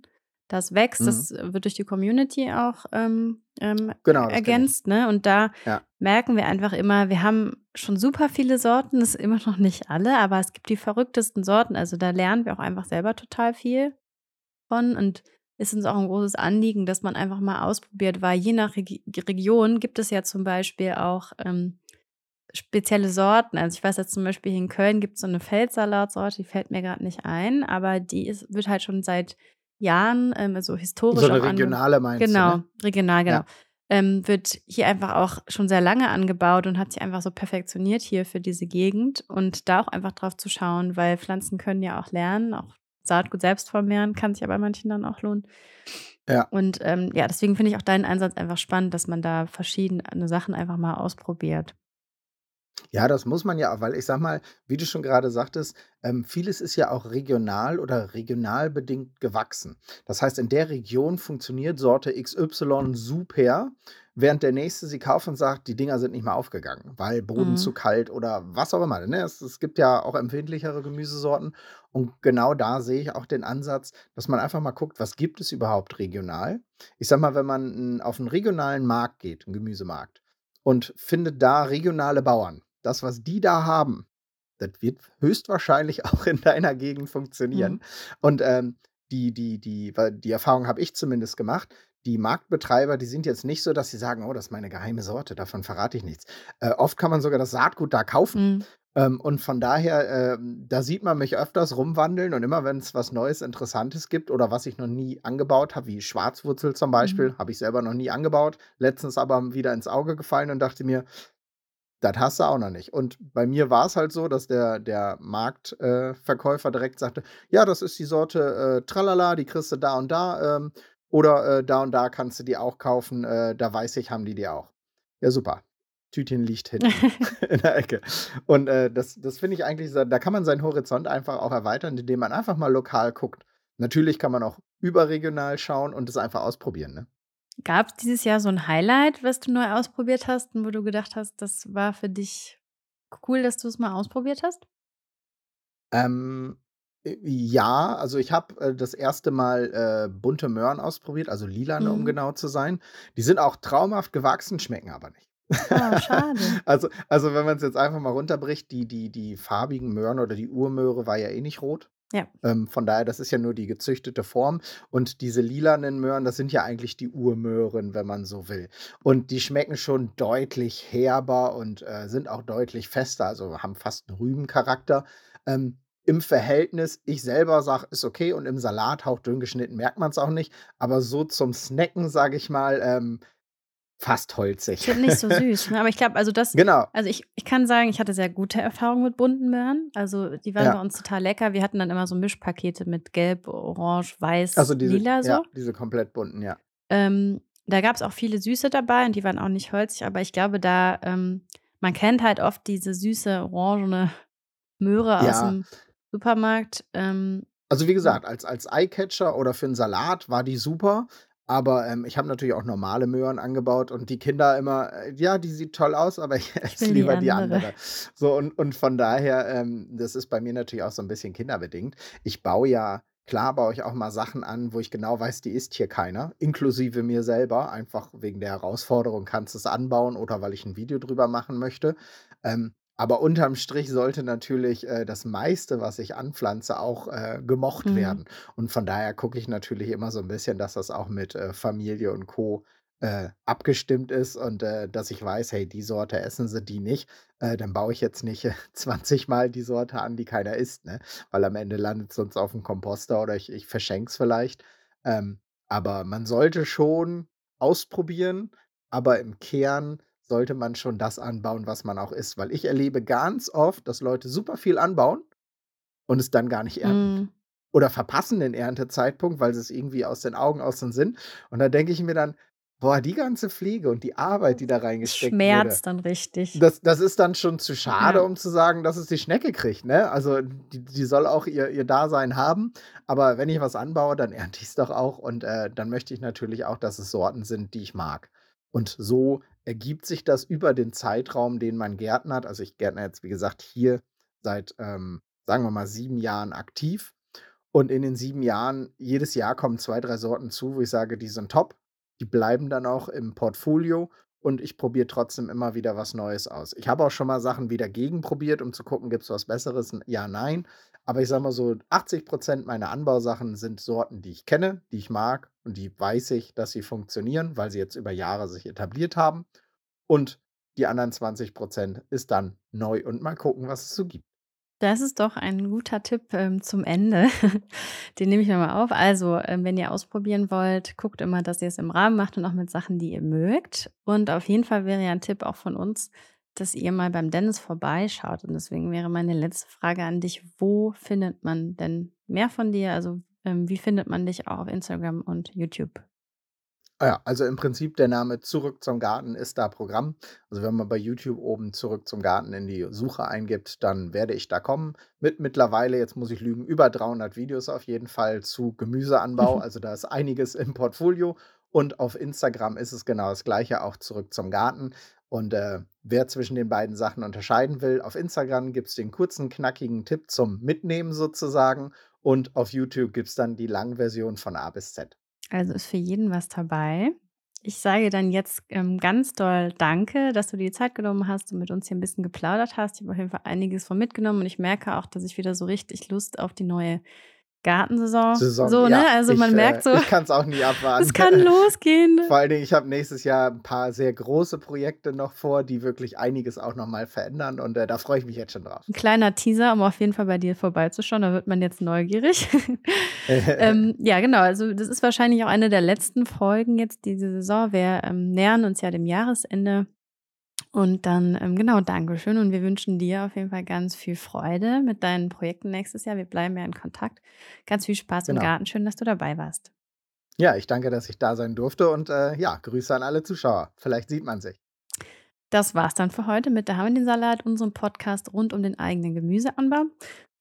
Speaker 1: das wächst.
Speaker 2: Mhm.
Speaker 1: Das wird durch die Community auch, ähm, ähm,
Speaker 2: Genau,
Speaker 1: ergänzt, ne? Und da
Speaker 2: Ja.
Speaker 1: merken wir einfach immer, wir haben schon super viele Sorten, das immer noch nicht alle, aber es gibt die verrücktesten Sorten. Also, da lernen wir auch einfach selber total viel von und ist uns auch 'n großes Anliegen, dass man einfach mal ausprobiert, weil je nach Regi Region gibt es ja zum Beispiel auch, ähm, spezielle Sorten. Also, ich weiß jetzt zum Beispiel, hier in Köln gibt's so 'ne Feldsalatsorte, die fällt mir grad nicht ein, aber die ist wird halt schon seit Jahren, ähm, so
Speaker 2: So
Speaker 1: historisch
Speaker 2: 'ne
Speaker 1: auch ange
Speaker 2: regionale meinst du,
Speaker 1: genau,
Speaker 2: ne?
Speaker 1: regional, genau.
Speaker 2: Ja.
Speaker 1: ähm, wird hier einfach auch schon sehr lange angebaut und hat sich einfach so perfektioniert hier für diese Gegend und da auch einfach drauf zu schauen, weil Pflanzen können ja auch lernen, auch Saatgut selbst vermehren kann sich ja bei manchen dann auch lohnen.
Speaker 2: Ja.
Speaker 1: Und ähm, ja, deswegen finde ich auch deinen Einsatz einfach spannend, dass man da verschiedene Sachen einfach mal ausprobiert.
Speaker 2: Ja, das muss man ja weil ich sage mal, wie du schon gerade sagtest, ähm, vieles ist ja auch regional oder regional bedingt gewachsen. Das heißt, in der Region funktioniert Sorte XY super, während der Nächste sie kauft und sagt, die Dinger sind nicht mehr aufgegangen, weil Boden zu
Speaker 1: Mhm.
Speaker 2: kalt oder was auch immer, ne? Es es gibt ja auch empfindlichere Gemüsesorten und genau da sehe ich auch den Ansatz, dass man einfach mal guckt, was gibt es überhaupt regional? Ich sage mal, wenn man auf 'n regionalen Markt geht, 'n Gemüsemarkt und findet da regionale Bauern. Das, was die da haben, das wird höchstwahrscheinlich auch in deiner Gegend
Speaker 1: Mhm.
Speaker 2: funktionieren. Und, ähm, die die die die Erfahrung habe ich zumindest gemacht, die Marktbetreiber, die sind jetzt nicht so, dass sie sagen: „Oh, das ist meine geheime Sorte, davon verrate ich nichts.“ Äh, oft kann man sogar das Saatgut da kaufen.
Speaker 1: Mhm.
Speaker 2: Ähm, und von daher, ähm, da sieht man mich öfters rumwandeln und immer wenn es was Neues, Interessantes gibt oder was ich noch nie angebaut habe, wie Schwarzwurzel zum
Speaker 1: Mhm.
Speaker 2: Beispiel, habe ich selber noch nie angebaut, letztens aber wieder ins Auge gefallen und dachte mir: das hast du auch noch nicht. Und bei mir war es halt so, dass der der Marktverkäufer äh, direkt sagte: „Ja, das ist die Sorte, äh, Tralala, die kriegst du da und da, ähm, oder, äh, da und da kannst du die auch kaufen, äh, da weiß ich, haben die die auch.“ Ja, super. Tütchen liegt hinten in der Ecke. Und, äh, das das finde ich eigentlich da kann man seinen Horizont einfach auch erweitern, indem man einfach mal lokal guckt. Natürlich kann man auch überregional schauen und es einfach ausprobieren, ne?
Speaker 1: Gab's dieses Jahr so 'n Highlight, was du neu ausprobiert hast und wo du gedacht hast, das war für dich cool, dass du's mal ausprobiert hast?
Speaker 2: Ähm, äh, ja, also ich habe, äh, das erste Mal, äh, bunte Möhren ausprobiert, also lilane, um
Speaker 1: Mhm.
Speaker 2: genau zu sein. Die sind auch traumhaft gewachsen, schmecken aber nicht.
Speaker 1: Oh, schade.
Speaker 2: Also also, wenn man's jetzt einfach mal runterbricht, die die die farbigen Möhren oder die Urmöhre war ja eh nicht rot.
Speaker 1: Ja.
Speaker 2: Ähm, von daher, das ist ja nur die gezüchtete Form und diese lilanen Möhren, das sind ja eigentlich die Urmöhren, wenn man so will. Und die schmecken schon deutlich herber und, äh, sind auch deutlich fester, also haben fast 'n Rübencharakter. Ähm, im Verhältnis ich selber sage: „Ist okay“ und im Salat hauchdünn geschnitten merkt man's auch nicht, aber so zum Snacken, sage ich mal, ähm, fast holzig.
Speaker 1: Sind nicht so süß, ne? Aber ich glaube, also das
Speaker 2: Genau.
Speaker 1: also ich ich kann sagen, ich hatte sehr gute Erfahrungen mit bunten Möhren. Also, die waren bei
Speaker 2: Ja.
Speaker 1: uns total lecker. Wir hatten dann immer so Mischpakete mit Gelb, Orange,
Speaker 2: Also
Speaker 1: Weiß,
Speaker 2: diese
Speaker 1: Lila
Speaker 2: ja,
Speaker 1: so.
Speaker 2: diese komplett bunten, ja.
Speaker 1: Ähm, da gab's auch viele Süße dabei und die waren auch nicht holzig, aber ich glaube, da ähm, man kennt halt oft diese süße orangene Möhre
Speaker 2: Ja.
Speaker 1: aus'm Supermarkt. Ähm,
Speaker 2: Also, wie
Speaker 1: ja.
Speaker 2: gesagt, als als Eyecatcher oder für 'n Salat war die super, aber, ähm, ich habe natürlich auch normale Möhren angebaut und die Kinder immer: „Äh, ja, die sieht toll aus, aber ich esse
Speaker 1: will die
Speaker 2: lieber die
Speaker 1: andere.
Speaker 2: andere.“ So und und von daher, ähm, das ist bei mir natürlich auch so 'n bisschen kinderbedingt. Ich baue ja klar baue ich auch mal Sachen an, wo ich genau weiß, die isst hier keiner, inklusive mir selber, einfach wegen der Herausforderung, kannst du's anbauen oder weil ich 'n Video drüber machen möchte. Ähm, aber unterm Strich sollte natürlich, äh, das meiste, was ich anpflanze, auch, äh, gemocht
Speaker 1: Mhm.
Speaker 2: werden. Und von daher gucke ich natürlich immer so 'n bisschen, dass das auch mit, äh, Familie und Co., äh, abgestimmt ist und, äh, dass ich weiß: „Hey, die Sorte essen sie, die nicht.“ Äh, dann baue ich jetzt nicht 20 Mal die Sorte an, die keiner isst, ne? Weil am Ende landet's sonst aufm Komposter oder ich ich verschenke es vielleicht. Ähm, aber man sollte schon ausprobieren, aber im Kern sollte man schon das anbauen, was man auch isst. Weil ich erlebe ganz oft, dass Leute super viel anbauen und es dann gar nicht ernten
Speaker 1: Mhm.
Speaker 2: oder verpassen den Erntezeitpunkt, weil sie's irgendwie aus den Augen, aus dem Sinn. Und da denke ich mir dann: „Boah, die ganze Pflege und die Arbeit, die da
Speaker 1: Es
Speaker 2: reingesteckt wurde,
Speaker 1: schmerzt dann richtig.
Speaker 2: das das ist dann schon zu schade,
Speaker 1: Ja.
Speaker 2: um zu sagen, dass es die Schnecke kriegt“, ne? Also, die die soll auch ihr ihr Dasein haben, aber wenn ich was anbaue, dann ernte ich's doch auch und, äh, dann möchte ich natürlich auch, dass es Sorten sind, die ich mag. Und so ergibt sich das über den Zeitraum, den man gärtnert. Also, ich gärtnere jetzt, wie gesagt, hier seit, ähm, sagen wir mal, 7 Jahren aktiv und in den 7 Jahren jedes Jahr kommen 2, 3 Sorten zu, wo ich sage, die sind top. Die bleiben dann auch im Portfolio und ich probiere trotzdem immer wieder was Neues aus. Ich habe auch schon mal Sachen wieder gegenprobiert, um zu gucken, gibt's was Besseres? Ja, nein. Aber ich sage mal so, 80 % meiner Anbausachen sind Sorten, die ich kenne, die ich mag und die weiß ich, dass sie funktionieren, weil sie jetzt über Jahre sich etabliert haben. Und die anderen 20 % ist dann neu und mal gucken, was es so gibt.
Speaker 1: Das ist doch ein guter Tipp, ähm, zum Ende. Den nehme ich mir mal auf. Also, ähm, wenn ihr ausprobieren wollt, guckt immer, dass ihr es im Rahmen macht und auch mit Sachen, die ihr mögt. Und auf jeden Fall wäre ja ein Tipp auch von uns, dass ihr mal beim Dennis vorbeischaut. Und deswegen wäre meine letzte Frage an dich: Wo findet man denn mehr von dir? Also, ähm, wie findet man dich auch auf Instagram und YouTube?
Speaker 2: Ah ja, also im Prinzip der Name „Zurück zum Garten“ ist da Programm. Also, wenn man bei YouTube oben „Zurück zum Garten“ in die Suche eingibt, dann werde ich da kommen mit mittlerweile, jetzt muss ich lügen, über 300 Videos auf jeden Fall zu Gemüseanbau. Also, da ist einiges im Portfolio und auf Instagram ist es genau das Gleiche, auch „Zurück zum Garten“. Und, äh, wer zwischen den beiden Sachen unterscheiden will, auf Instagram gibt's den kurzen, knackigen Tipp zum Mitnehmen sozusagen und auf YouTube gibt's dann die Langversion von A bis Z.
Speaker 1: Also ist für jeden was dabei. Ich sage dann jetzt, ähm, ganz doll danke, dass du dir die Zeit genommen hast und mit uns hier ein bisschen geplaudert hast. Ich habe auf jeden Fall einiges von mitgenommen und ich merke auch, dass ich wieder so richtig Lust auf die neue Gartensaison.
Speaker 2: Saison,
Speaker 1: So, ne?
Speaker 2: ja,
Speaker 1: Also
Speaker 2: ich,
Speaker 1: man
Speaker 2: äh,
Speaker 1: merkt so,
Speaker 2: ich kann's auch nie
Speaker 1: es
Speaker 2: abwarten.
Speaker 1: kann losgehen.
Speaker 2: Vor allen Dingen, ich habe nächstes Jahr ein paar sehr große Projekte noch vor, die wirklich einiges auch noch mal verändern und, äh, da freue ich mich jetzt schon drauf.
Speaker 1: Ein kleiner Teaser, um auf jeden Fall bei dir vorbeizuschauen, da wird man jetzt neugierig. Ähm, ja, genau, also das ist wahrscheinlich auch eine der letzten Folgen jetzt diese Saison. Wir, ähm, nähern uns ja dem Jahresende. Und dann, ähm, genau, Dankeschön. Und wir wünschen dir auf jeden Fall ganz viel Freude mit deinen Projekten nächstes Jahr. Wir bleiben ja in Kontakt. Ganz viel Spaß im
Speaker 2: Genau.
Speaker 1: Garten. Schön, dass du dabei warst.
Speaker 2: Ja, ich danke, dass ich da sein durfte und, äh, ja, Grüße an alle Zuschauer. Vielleicht sieht man sich.
Speaker 1: Das war's dann für heute mit der Salat, unserem Podcast rund um den eigenen Gemüseanbau.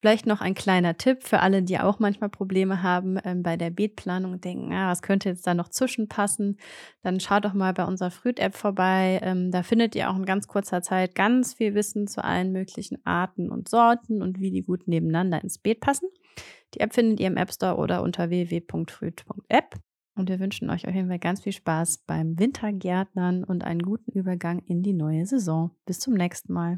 Speaker 1: Vielleicht noch ein kleiner Tipp für alle, die auch manchmal Probleme haben ähm, bei der Beetplanung und denken, ah, was könnte jetzt da noch zwischenpassen? Dann schaut doch mal bei unserer Früht-App vorbei. Ähm, da findet ihr auch in ganz kurzer Zeit ganz viel Wissen zu allen möglichen Arten und Sorten und wie die gut nebeneinander ins Beet passen. Die App findet ihr im App Store oder unter www.früht.app. Und wir wünschen euch auf jeden Fall ganz viel Spaß beim Wintergärtnern und einen guten Übergang in die neue Saison. Bis zum nächsten Mal.